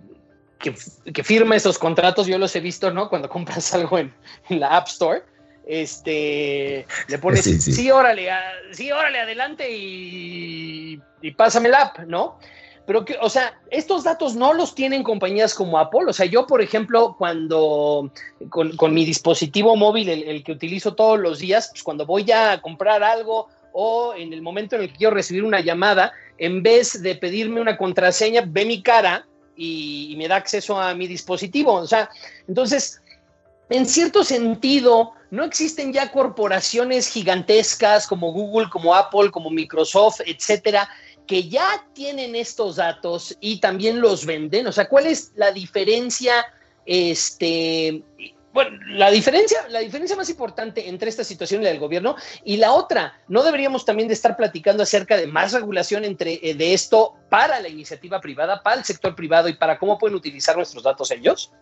S4: que, firma esos contratos, yo los he visto, ¿no? Cuando compras algo en la App Store, este, le pones, sí, órale, sí, órale, adelante y, y pásame el app, ¿no? Pero que, o sea, estos datos no los tienen compañías como Apple. O sea, yo, por ejemplo, cuando con, mi dispositivo móvil, el, que utilizo todos los días, pues cuando voy a comprar algo o en el momento en el que quiero recibir una llamada, en vez de pedirme una contraseña, ve mi cara y, y me da acceso a mi dispositivo. O sea, entonces, en cierto sentido, no existen ya corporaciones gigantescas como Google, como Apple, como Microsoft, etcétera, que ya tienen estos datos y también los venden. O sea, ¿cuál es la diferencia? Este, bueno, la diferencia, la diferencia más importante entre esta situación y la del gobierno y la otra, ¿no deberíamos también de estar platicando acerca de más regulación entre, eh, de esto para la iniciativa privada, para el sector privado y para cómo pueden utilizar nuestros datos ellos?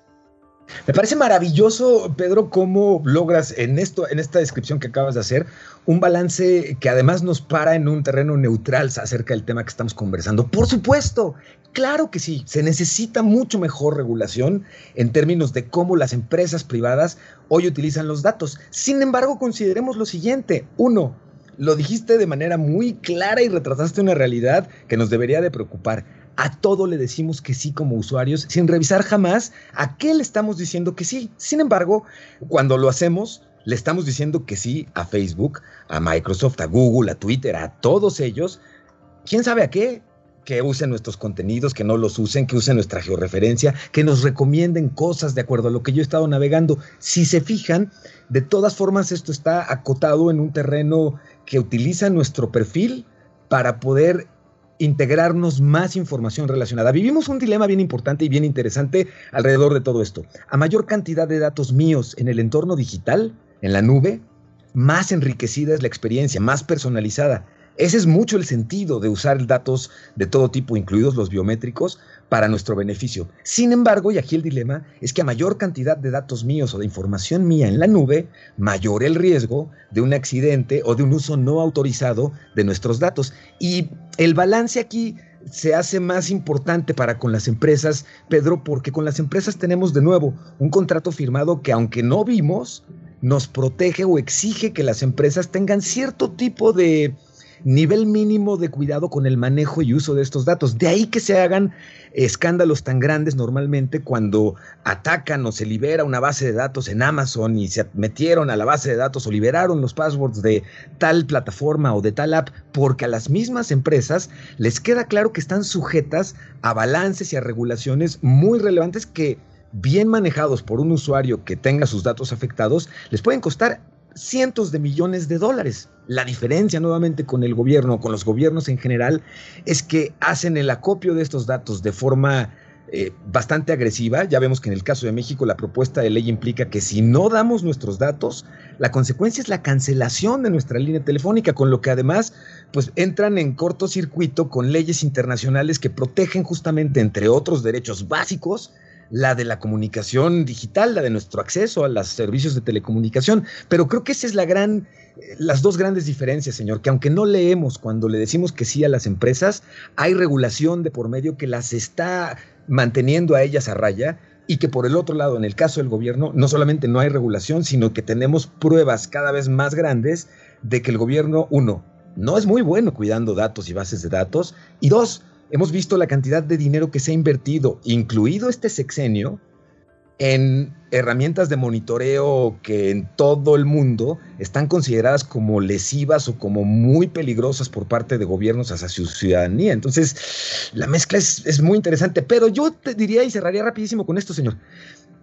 S6: Me parece maravilloso, Pedro, cómo logras en esto, en esta descripción que acabas de hacer, un balance que además nos para en un terreno neutral acerca del tema que estamos conversando. Por supuesto, claro que sí, se necesita mucho mejor regulación en términos de cómo las empresas privadas hoy utilizan los datos. Sin embargo, consideremos lo siguiente. Uno, lo dijiste de manera muy clara y retrataste una realidad que nos debería de preocupar a todo le decimos que sí como usuarios sin revisar jamás a qué le estamos diciendo que sí. Sin embargo, cuando lo hacemos, le estamos diciendo que sí a Facebook, a Microsoft, a Google, a Twitter, a todos ellos. ¿Quién sabe a qué? Que usen nuestros contenidos, que no los usen, que usen nuestra georreferencia, que nos recomienden cosas de acuerdo a lo que yo he estado navegando. Si se fijan, de todas formas esto está acotado en un terreno que utiliza nuestro perfil para poder integrarnos más información relacionada. Vivimos un dilema bien importante y bien interesante alrededor de todo esto. A mayor cantidad de datos míos en el entorno digital, en la nube, más enriquecida es la experiencia, más personalizada. Ese es mucho el sentido de usar datos de todo tipo, incluidos los biométricos, para nuestro beneficio. Sin embargo, y aquí el dilema, es que a mayor cantidad de datos míos o de información mía en la nube, mayor el riesgo de un accidente o de un uso no autorizado de nuestros datos. Y el balance aquí se hace más importante para con las empresas, Pedro, porque con las empresas tenemos de nuevo un contrato firmado que aunque no vimos, nos protege o exige que las empresas tengan cierto tipo de nivel mínimo de cuidado con el manejo y uso de estos datos. De ahí que se hagan escándalos tan grandes normalmente cuando atacan o se libera una base de datos en Amazon y se metieron a la base de datos o liberaron los passwords de tal plataforma o de tal app, porque a las mismas empresas les queda claro que están sujetas a balances y a regulaciones muy relevantes que bien manejados por un usuario que tenga sus datos afectados, les pueden costar cientos de millones de dólares. La diferencia nuevamente con el gobierno, con los gobiernos en general, es que hacen el acopio de estos datos de forma eh, bastante agresiva. Ya vemos que en el caso de México la propuesta de ley implica que si no damos nuestros datos, la consecuencia es la cancelación de nuestra línea telefónica, con lo que además pues entran en cortocircuito con leyes internacionales que protegen justamente, entre otros derechos básicos, la de la comunicación digital, la de nuestro acceso a los servicios de telecomunicación. Pero creo que esa es la gran, eh, las dos grandes diferencias, señor, que aunque no leemos cuando le decimos que sí a las empresas, hay regulación de por medio que las está manteniendo a ellas a raya y que por el otro lado, en el caso del gobierno, no solamente no hay regulación, sino que tenemos pruebas cada vez más grandes de que el gobierno, uno, no es muy bueno cuidando datos y bases de datos, y dos, hemos visto la cantidad de dinero que se ha invertido, incluido este sexenio, en herramientas de monitoreo que en todo el mundo están consideradas como lesivas o como muy peligrosas por parte de gobiernos hacia su ciudadanía. Entonces, la mezcla es, muy interesante, pero yo te diría y cerraría rapidísimo con esto, señor.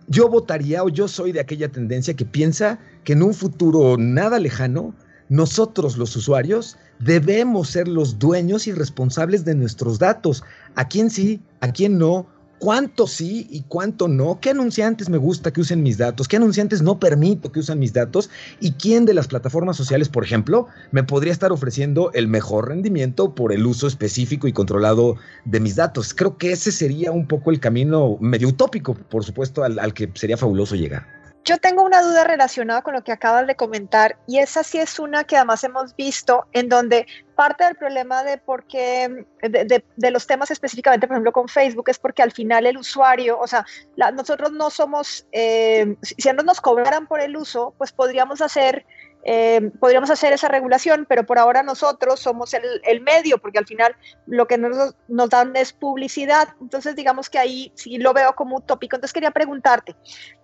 S6: Yo votaría o yo soy de aquella tendencia que piensa que en un futuro nada lejano, nosotros los usuarios debemos ser los dueños y responsables de nuestros datos. ¿A quién sí? ¿A quién no? ¿Cuánto sí y cuánto no? ¿Qué anunciantes me gusta que usen mis datos? ¿Qué anunciantes no permito que usen mis datos? ¿Y quién de las plataformas sociales, por ejemplo, me podría estar ofreciendo el mejor rendimiento por el uso específico y controlado de mis datos? Creo que ese sería un poco el camino medio utópico, por supuesto, al, que sería fabuloso llegar.
S5: Yo tengo una duda relacionada con lo que acabas de comentar y esa sí es una que además hemos visto en donde parte del problema de por qué, de, los temas específicamente, por ejemplo, con Facebook, es porque al final el usuario, o sea, nosotros no somos, eh, si no nos cobraran por el uso, pues podríamos hacer eh, podríamos hacer esa regulación, pero por ahora nosotros somos el, medio, porque al final lo que nos, nos, dan es publicidad. Entonces, digamos que ahí sí lo veo como utópico. Entonces, quería preguntarte,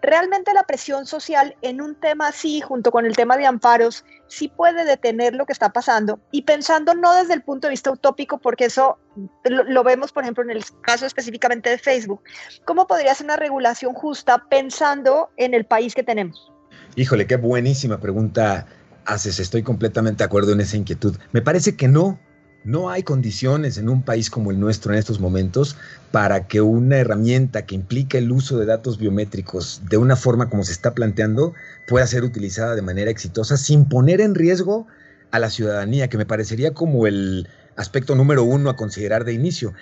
S5: ¿realmente la presión social en un tema así, junto con el tema de amparos, sí puede detener lo que está pasando? Y pensando no desde el punto de vista utópico, porque eso lo, lo vemos, por ejemplo, en el caso específicamente de Facebook, ¿cómo podría ser una regulación justa pensando en el país que tenemos?
S6: Híjole, qué buenísima pregunta haces. Estoy completamente de acuerdo en esa inquietud. Me parece que no. No hay condiciones en un país como el nuestro en estos momentos para que una herramienta que implica el uso de datos biométricos de una forma como se está planteando pueda ser utilizada de manera exitosa sin poner en riesgo a la ciudadanía, que me parecería como el aspecto número uno a considerar de inicio.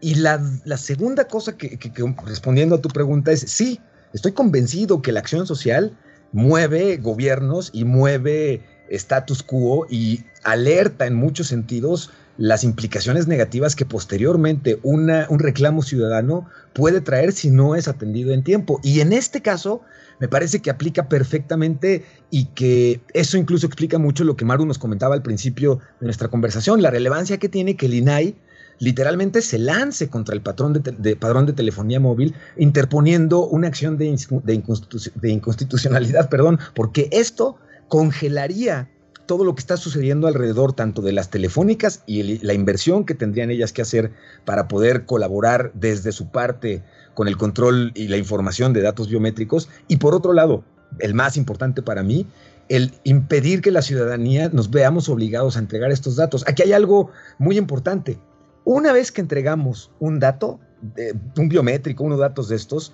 S6: Y la, segunda cosa que, respondiendo a tu pregunta es, sí, estoy convencido que la acción social mueve gobiernos y mueve status quo y alerta en muchos sentidos las implicaciones negativas que posteriormente un reclamo ciudadano puede traer si no es atendido en tiempo. Y en este caso, me parece que aplica perfectamente y que eso incluso explica mucho lo que Maru nos comentaba al principio de nuestra conversación, la relevancia que tiene que el INAI literalmente se lance contra el patrón de, padrón de telefonía móvil, interponiendo una acción de, de inconstitucionalidad, perdón, porque esto congelaría todo lo que está sucediendo alrededor tanto de las telefónicas y la inversión que tendrían ellas que hacer para poder colaborar desde su parte con el control y la información de datos biométricos. Y por otro lado, el más importante para mí, el impedir que la ciudadanía nos veamos obligados a entregar estos datos. Aquí hay algo muy importante Una vez que entregamos un dato, un biométrico, unos datos de estos,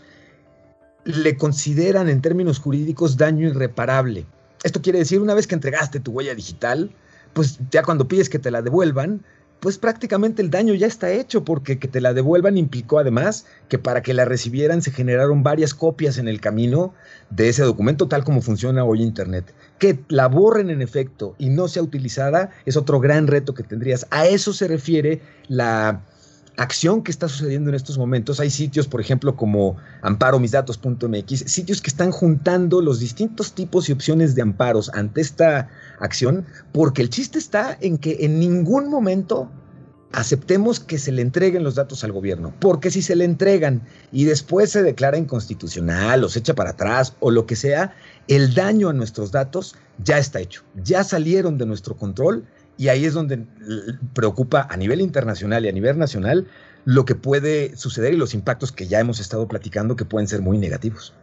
S6: le consideran en términos jurídicos daño irreparable. Esto quiere decir, una vez que entregaste tu huella digital, pues ya cuando pides que te la devuelvan, pues prácticamente el daño ya está hecho, porque que te la devuelvan implicó además que para que la recibieran se generaron varias copias en el camino de ese documento, tal como funciona hoy Internet. Que la borren en efecto y no sea utilizada es otro gran reto que tendrías. A eso se refiere la acción que está sucediendo en estos momentos. Hay sitios, por ejemplo, como amparomisdatos.mx, sitios que están juntando los distintos tipos y opciones de amparos ante esta acción, porque el chiste está en que en ningún momento aceptemos que se le entreguen los datos al gobierno, porque si se le entregan y después se declara inconstitucional o se echa para atrás o lo que sea, el daño a nuestros datos ya está hecho, ya salieron de nuestro control y ahí es donde preocupa a nivel internacional y a nivel nacional lo que puede suceder y los impactos que ya hemos estado platicando que pueden ser muy negativos.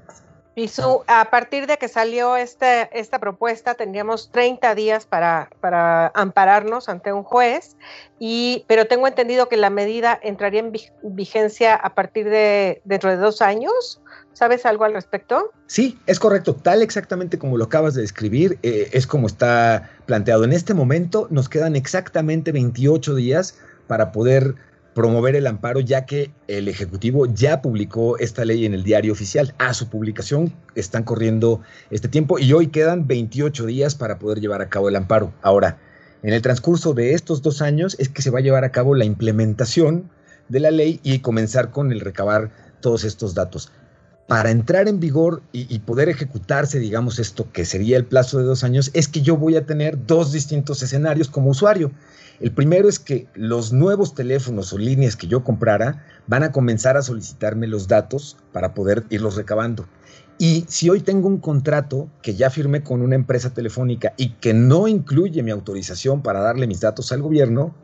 S3: Pisu, a partir de que salió este, esta propuesta, tendríamos 30 días para, para, ampararnos ante un juez, y, pero tengo entendido que la medida entraría en vigencia a partir de dentro de dos años. ¿Sabes algo al respecto?
S6: Sí, es correcto. Tal exactamente como lo acabas de describir, eh, es como está planteado. En este momento nos quedan exactamente 28 días para poder promover el amparo, ya que el Ejecutivo ya publicó esta ley en el diario oficial. A su publicación están corriendo este tiempo y hoy quedan 28 días para poder llevar a cabo el amparo. Ahora, en el transcurso de estos dos años es que se va a llevar a cabo la implementación de la ley y comenzar con el recabar todos estos datos. Para entrar en vigor y, poder ejecutarse, digamos, esto que sería el plazo de dos años, es que yo voy a tener dos distintos escenarios como usuario. El primero es que los nuevos teléfonos o líneas que yo comprara van a comenzar a solicitarme los datos para poder irlos recabando. Y si hoy tengo un contrato que ya firmé con una empresa telefónica y que no incluye mi autorización para darle mis datos al gobierno,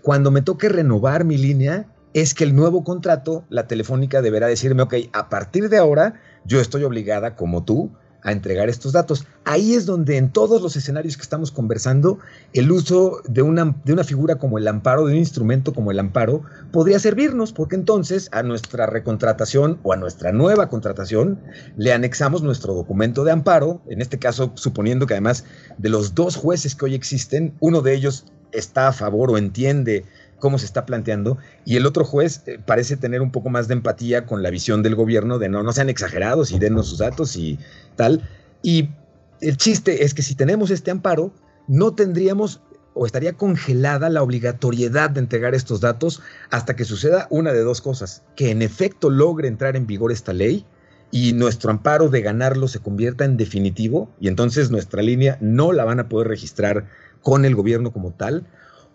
S6: cuando me toque renovar mi línea, es que el nuevo contrato, la telefónica deberá decirme, ok, a partir de ahora yo estoy obligada, como tú, a entregar estos datos. Ahí es donde en todos los escenarios que estamos conversando, el uso de una, de una figura como el amparo, de un instrumento como el amparo, podría servirnos, porque entonces a nuestra recontratación o a nuestra nueva contratación le anexamos nuestro documento de amparo, en este caso suponiendo que además de los dos jueces que hoy existen, uno de ellos está a favor o entiende cómo se está planteando, y el otro juez eh, parece tener un poco más de empatía con la visión del gobierno de no, no sean exagerados y denos sus datos y tal. Y el chiste es que si tenemos este amparo, no tendríamos o estaría congelada la obligatoriedad de entregar estos datos hasta que suceda una de dos cosas, que en efecto logre entrar en vigor esta ley y nuestro amparo de ganarlo se convierta en definitivo y entonces nuestra línea no la van a poder registrar con el gobierno como tal,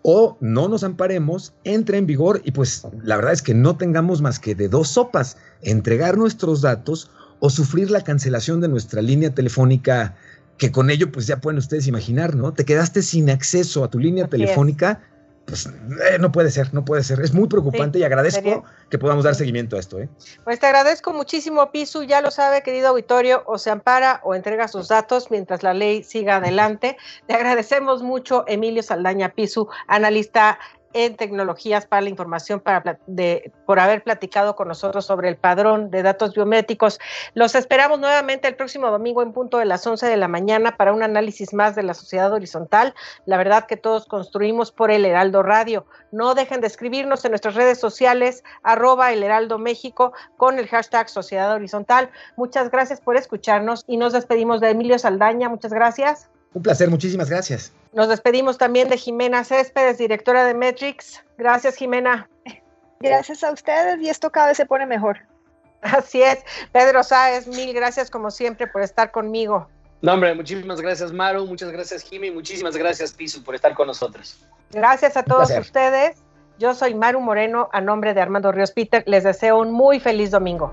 S6: o no nos amparemos, entre en vigor y pues la verdad es que no tengamos más que de dos sopas, entregar nuestros datos o sufrir la cancelación de nuestra línea telefónica, que con ello pues ya pueden ustedes imaginar, ¿no? Te quedaste sin acceso a tu línea telefónica pues eh, no puede ser, no puede ser. Es muy preocupante y agradezco que podamos dar seguimiento a esto. ¿eh?
S3: Pues te agradezco muchísimo, Pisu. Ya lo sabe, querido auditorio, o se ampara o entrega sus datos mientras la ley siga adelante. Te agradecemos mucho, Emilio Saldaña Pisu, analista en tecnologías para la información para, de, por haber platicado con nosotros sobre el padrón de datos biométricos. Los esperamos nuevamente el próximo domingo en punto de las 11 de la mañana para un análisis más de la sociedad horizontal. La verdad que todos construimos por el Heraldo Radio. No dejen de escribirnos en nuestras redes sociales, arroba el Heraldo México con el hashtag Sociedad Horizontal. Muchas gracias por escucharnos y nos despedimos de Emilio Saldaña. Muchas gracias.
S6: Un placer, muchísimas gracias.
S3: Nos despedimos también de Jimena Céspedes, directora de Metrix. Gracias, Jimena.
S5: Gracias a ustedes y esto cada vez se pone mejor.
S3: Así es. Pedro Sáez, mil gracias como siempre por estar conmigo.
S4: No, hombre, muchísimas gracias, Maru, muchas gracias, Jimmy, muchísimas gracias, Pisu, por estar con nosotros.
S3: Gracias a todos ustedes. Yo soy Maru Moreno, a nombre de Armando Ríos Peter. Les deseo un muy feliz domingo.